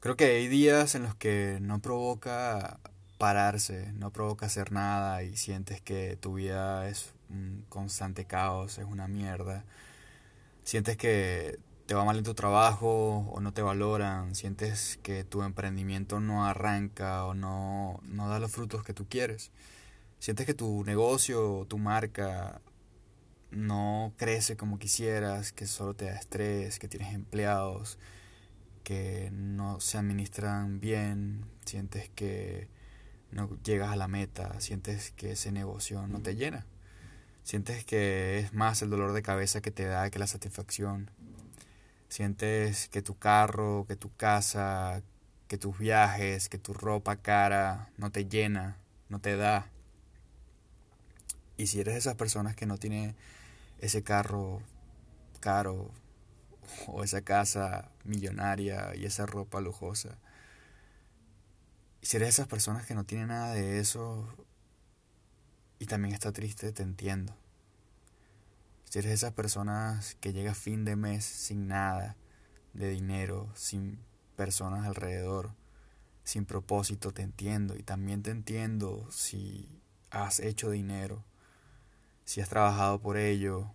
Creo que hay días en los que no provoca pararse, no provoca hacer nada y sientes que tu vida es un constante caos, es una mierda. Sientes que te va mal en tu trabajo o no te valoran, sientes que tu emprendimiento no arranca o no, no da los frutos que tú quieres. Sientes que tu negocio, tu marca no crece como quisieras, que solo te da estrés, que tienes empleados, que no se administran bien, sientes que no llegas a la meta, sientes que ese negocio no te llena, sientes que es más el dolor de cabeza que te da que la satisfacción, sientes que tu carro, que tu casa, que tus viajes, que tu ropa cara no te llena, no te da. Y si eres de esas personas que no tiene ese carro caro o esa casa millonaria y esa ropa lujosa. Y si eres esas personas que no tienen nada de eso y también está triste, te entiendo. Si eres esas personas que llega fin de mes sin nada de dinero, sin personas alrededor, sin propósito, te entiendo. Y también te entiendo si has hecho dinero, si has trabajado por ello,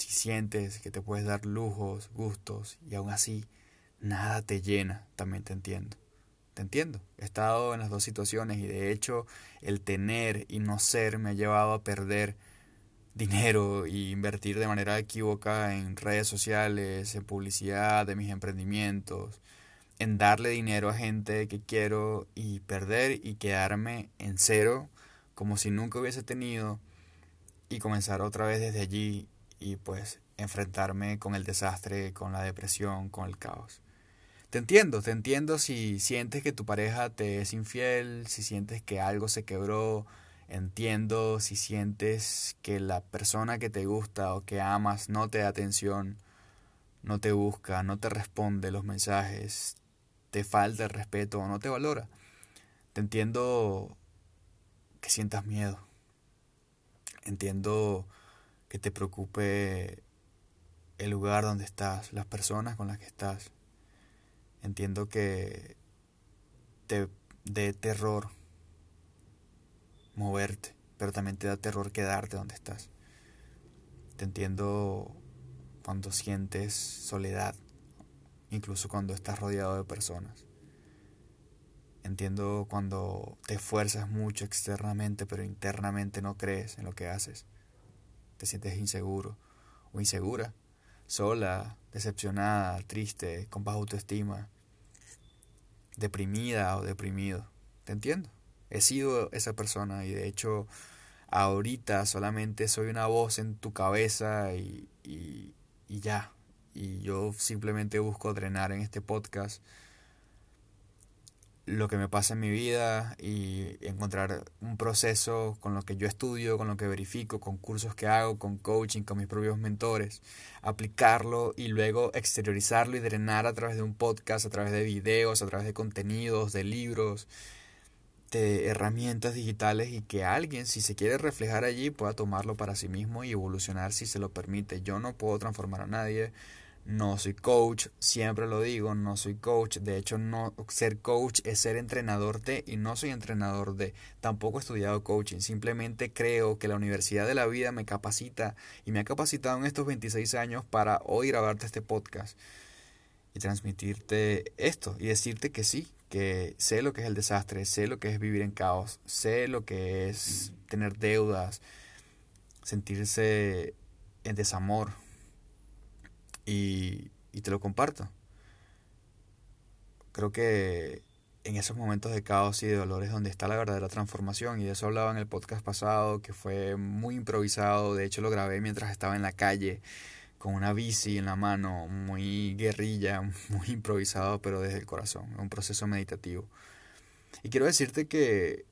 si sientes que te puedes dar lujos, gustos y aún así nada te llena, también te entiendo. Te entiendo. He estado en las dos situaciones y de hecho el tener y no ser me ha llevado a perder dinero y invertir de manera equívoca en redes sociales, en publicidad de mis emprendimientos, en darle dinero a gente que quiero y perder y quedarme en cero como si nunca hubiese tenido y comenzar otra vez desde allí y pues enfrentarme con el desastre, con la depresión, con el caos. Te entiendo, te entiendo si sientes que tu pareja te es infiel, si sientes que algo se quebró, entiendo si sientes que la persona que te gusta o que amas no te da atención, no te busca, no te responde los mensajes, te falta el respeto o no te valora. Te entiendo que sientas miedo. Entiendo que te preocupe el lugar donde estás, las personas con las que estás. Entiendo que te dé terror moverte, pero también te da terror quedarte donde estás. Te entiendo cuando sientes soledad, incluso cuando estás rodeado de personas. Entiendo cuando te esfuerzas mucho externamente, pero internamente no crees en lo que haces te sientes inseguro o insegura, sola, decepcionada, triste, con baja autoestima, deprimida o deprimido. Te entiendo. He sido esa persona y de hecho ahorita solamente soy una voz en tu cabeza y, y, y ya. Y yo simplemente busco drenar en este podcast lo que me pasa en mi vida y encontrar un proceso con lo que yo estudio, con lo que verifico, con cursos que hago, con coaching, con mis propios mentores, aplicarlo y luego exteriorizarlo y drenar a través de un podcast, a través de videos, a través de contenidos, de libros, de herramientas digitales y que alguien, si se quiere reflejar allí, pueda tomarlo para sí mismo y evolucionar si se lo permite. Yo no puedo transformar a nadie, no soy coach, siempre lo digo, no soy coach. De hecho, no ser coach es ser entrenador de y no soy entrenador de. Tampoco he estudiado coaching. Simplemente creo que la Universidad de la Vida me capacita y me ha capacitado en estos 26 años para hoy grabarte este podcast y transmitirte esto y decirte que sí, que sé lo que es el desastre, sé lo que es vivir en caos, sé lo que es tener deudas, sentirse en desamor, y, te lo comparto. Creo que en esos momentos de caos y de dolor es donde está la verdadera transformación y de eso hablaba en el podcast pasado que fue muy improvisado, de hecho lo grabé mientras estaba en la calle con una bici en la mano, muy guerrilla, muy improvisado pero desde el corazón, un proceso meditativo. Y quiero decirte que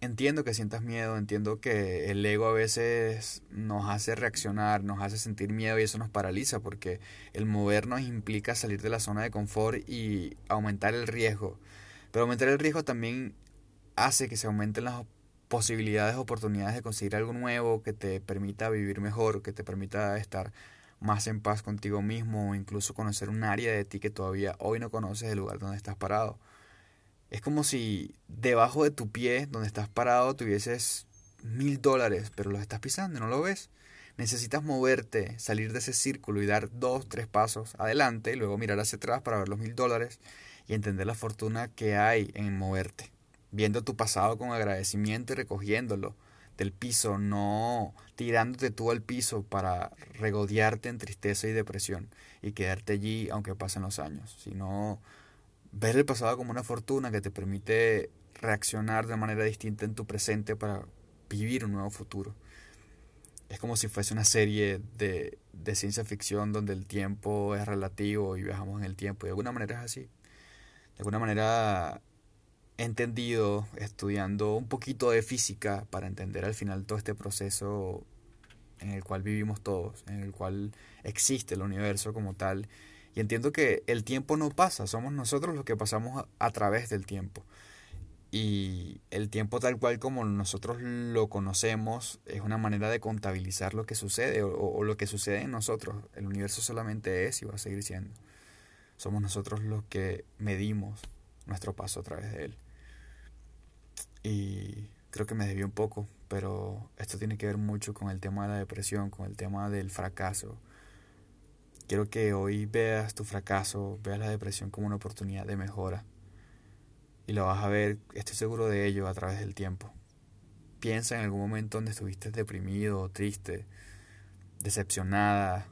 entiendo que sientas miedo, entiendo que el ego a veces nos hace reaccionar, nos hace sentir miedo y eso nos paraliza porque el movernos implica salir de la zona de confort y aumentar el riesgo. Pero aumentar el riesgo también hace que se aumenten las posibilidades, oportunidades de conseguir algo nuevo que te permita vivir mejor, que te permita estar más en paz contigo mismo o incluso conocer un área de ti que todavía hoy no conoces del lugar donde estás parado. Es como si debajo de tu pie, donde estás parado, tuvieses mil dólares, pero los estás pisando no lo ves. Necesitas moverte, salir de ese círculo y dar dos, tres pasos adelante y luego mirar hacia atrás para ver los mil dólares y entender la fortuna que hay en moverte. Viendo tu pasado con agradecimiento y recogiéndolo del piso, no tirándote tú al piso para regodearte en tristeza y depresión y quedarte allí aunque pasen los años, sino ver el pasado como una fortuna que te permite reaccionar de manera distinta en tu presente para vivir un nuevo futuro. Es como si fuese una serie de, de ciencia ficción donde el tiempo es relativo y viajamos en el tiempo. De alguna manera es así. De alguna manera he entendido estudiando un poquito de física para entender al final todo este proceso en el cual vivimos todos, en el cual existe el universo como tal. Y entiendo que el tiempo no pasa, somos nosotros los que pasamos a, través del tiempo. Y el tiempo tal cual como nosotros lo conocemos es una manera de contabilizar lo que sucede o, lo que sucede en nosotros. El universo solamente es y va a seguir siendo. Somos nosotros los que medimos nuestro paso a través de él. Y creo que me desvió un poco, pero esto tiene que ver mucho con el tema de la depresión, con el tema del fracaso. Quiero que hoy veas tu fracaso, veas la depresión como una oportunidad de mejora y lo vas a ver, estoy seguro de ello, a través del tiempo. Piensa en algún momento donde estuviste deprimido, triste, decepcionada,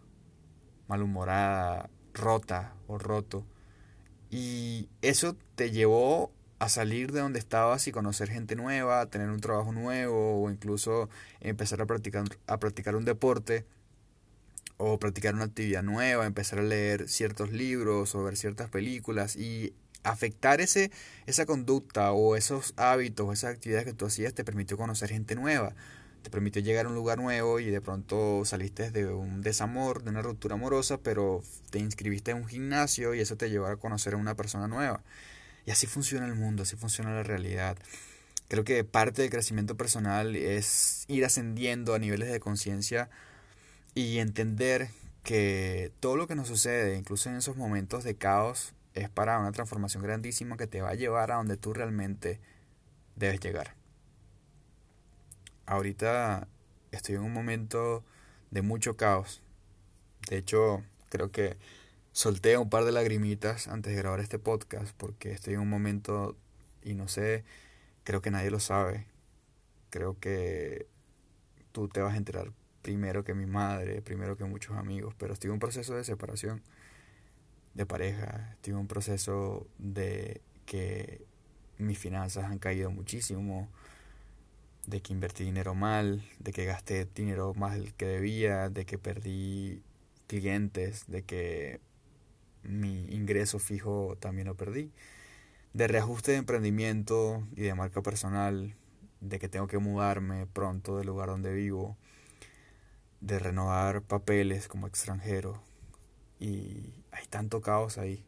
malhumorada, rota o roto. Y eso te llevó a salir de donde estabas y conocer gente nueva, tener un trabajo nuevo o incluso empezar a practicar, a practicar un deporte o practicar una actividad nueva, empezar a leer ciertos libros o ver ciertas películas y afectar ese, esa conducta o esos hábitos o esas actividades que tú hacías te permitió conocer gente nueva, te permitió llegar a un lugar nuevo y de pronto saliste de un desamor, de una ruptura amorosa, pero te inscribiste en un gimnasio y eso te llevó a conocer a una persona nueva. Y así funciona el mundo, así funciona la realidad. Creo que parte del crecimiento personal es ir ascendiendo a niveles de conciencia y entender que todo lo que nos sucede, incluso en esos momentos de caos, es para una transformación grandísima que te va a llevar a donde tú realmente debes llegar. Ahorita estoy en un momento de mucho caos. De hecho, creo que solté un par de lagrimitas antes de grabar este podcast porque estoy en un momento y no sé, creo que nadie lo sabe. Creo que tú te vas a enterar primero que mi madre, primero que muchos amigos, pero estoy en un proceso de separación de pareja, tuve un proceso de que mis finanzas han caído muchísimo, de que invertí dinero mal, de que gasté dinero más del que debía, de que perdí clientes, de que mi ingreso fijo también lo perdí, de reajuste de emprendimiento y de marca personal, de que tengo que mudarme pronto del lugar donde vivo, de renovar papeles como extranjero, y hay tanto caos ahí.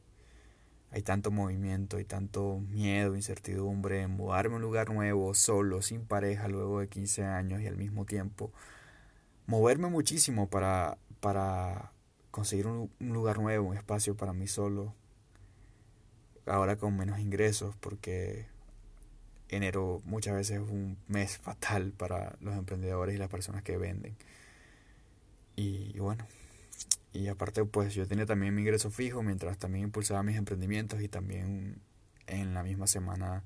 Hay tanto movimiento, hay tanto miedo, incertidumbre, en mudarme a un lugar nuevo, solo, sin pareja, luego de 15 años y al mismo tiempo moverme muchísimo para, para conseguir un, un lugar nuevo, un espacio para mí solo. Ahora con menos ingresos porque enero muchas veces es un mes fatal para los emprendedores y las personas que venden. Y bueno, y aparte, pues yo tenía también mi ingreso fijo mientras también impulsaba mis emprendimientos y también en la misma semana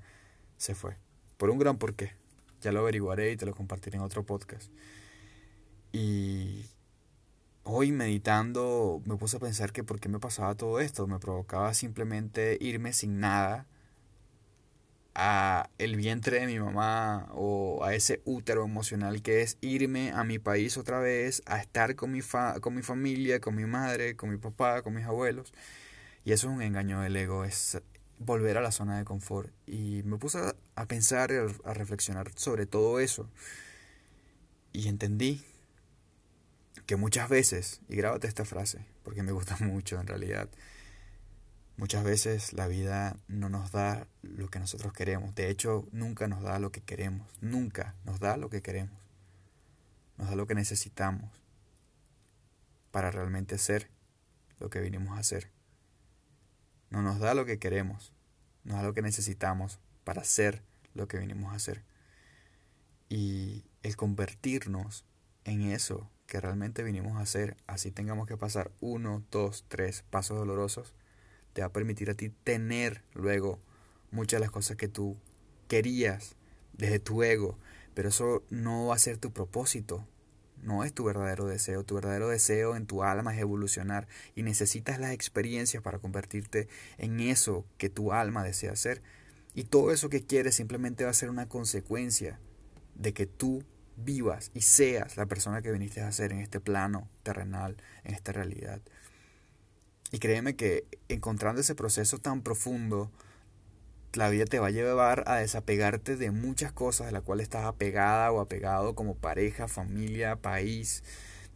se fue. Por un gran porqué. Ya lo averiguaré y te lo compartiré en otro podcast. Y hoy meditando me puse a pensar que por qué me pasaba todo esto. Me provocaba simplemente irme sin nada a el vientre de mi mamá o a ese útero emocional que es irme a mi país otra vez, a estar con mi, fa con mi familia, con mi madre, con mi papá, con mis abuelos. Y eso es un engaño del ego, es volver a la zona de confort. Y me puse a pensar a reflexionar sobre todo eso. Y entendí que muchas veces, y grábate esta frase, porque me gusta mucho en realidad, Muchas veces la vida no nos da lo que nosotros queremos. De hecho, nunca nos da lo que queremos. Nunca nos da lo que queremos. Nos da lo que necesitamos. para realmente ser lo que vinimos a hacer. No nos da lo que queremos, nos da lo que necesitamos para ser lo que vinimos a hacer. Y el convertirnos en eso que realmente vinimos a hacer, así tengamos que pasar uno, dos, tres pasos dolorosos, te va a permitir a ti tener luego muchas de las cosas que tú querías desde tu ego, pero eso no va a ser tu propósito, no es tu verdadero deseo, tu verdadero deseo en tu alma es evolucionar y necesitas las experiencias para convertirte en eso que tu alma desea ser. Y todo eso que quieres simplemente va a ser una consecuencia de que tú vivas y seas la persona que viniste a ser en este plano terrenal, en esta realidad. Y créeme que encontrando ese proceso tan profundo, la vida te va a llevar a desapegarte de muchas cosas de las cuales estás apegada o apegado como pareja, familia, país,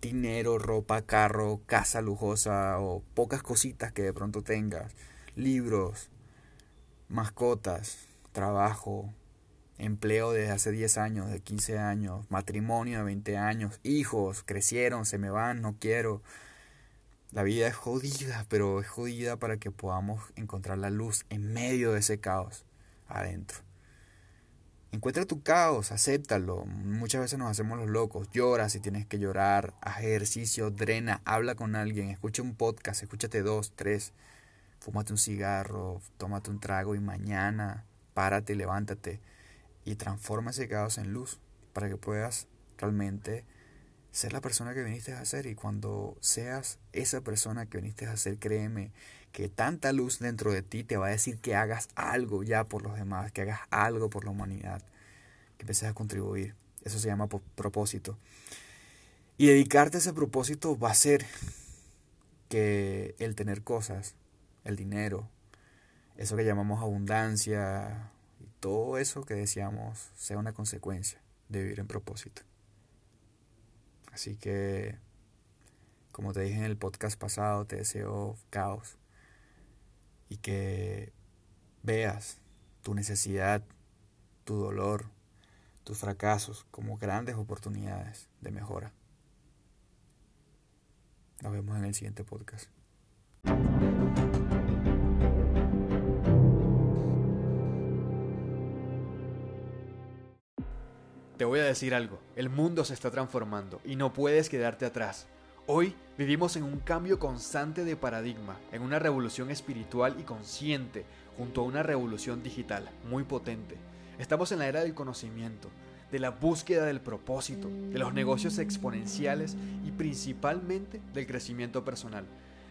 dinero, ropa, carro, casa lujosa o pocas cositas que de pronto tengas, libros, mascotas, trabajo, empleo desde hace 10 años, de 15 años, matrimonio de 20 años, hijos, crecieron, se me van, no quiero. La vida es jodida, pero es jodida para que podamos encontrar la luz en medio de ese caos adentro. Encuentra tu caos, acéptalo. Muchas veces nos hacemos los locos. Llora si tienes que llorar, haz ejercicio, drena, habla con alguien, escucha un podcast, escúchate dos, tres, fúmate un cigarro, tómate un trago y mañana párate, levántate y transforma ese caos en luz para que puedas realmente ser la persona que viniste a ser y cuando seas esa persona que viniste a ser, créeme que tanta luz dentro de ti te va a decir que hagas algo ya por los demás, que hagas algo por la humanidad, que empieces a contribuir. Eso se llama propósito. Y dedicarte a ese propósito va a ser que el tener cosas, el dinero, eso que llamamos abundancia y todo eso que deseamos sea una consecuencia de vivir en propósito. Así que, como te dije en el podcast pasado, te deseo caos y que veas tu necesidad, tu dolor, tus fracasos como grandes oportunidades de mejora. Nos vemos en el siguiente podcast. Te voy a decir algo, el mundo se está transformando y no puedes quedarte atrás. Hoy vivimos en un cambio constante de paradigma, en una revolución espiritual y consciente, junto a una revolución digital muy potente. Estamos en la era del conocimiento, de la búsqueda del propósito, de los negocios exponenciales y principalmente del crecimiento personal.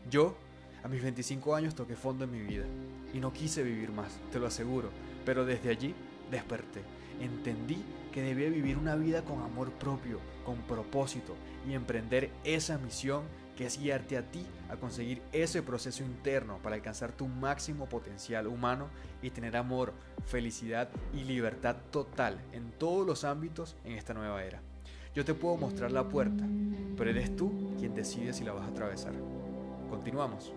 Yo, a mis 25 años, toqué fondo en mi vida y no quise vivir más, te lo aseguro, pero desde allí desperté, entendí que debía vivir una vida con amor propio, con propósito y emprender esa misión que es guiarte a ti a conseguir ese proceso interno para alcanzar tu máximo potencial humano y tener amor, felicidad y libertad total en todos los ámbitos en esta nueva era. Yo te puedo mostrar la puerta, pero eres tú quien decide si la vas a atravesar. Continuamos.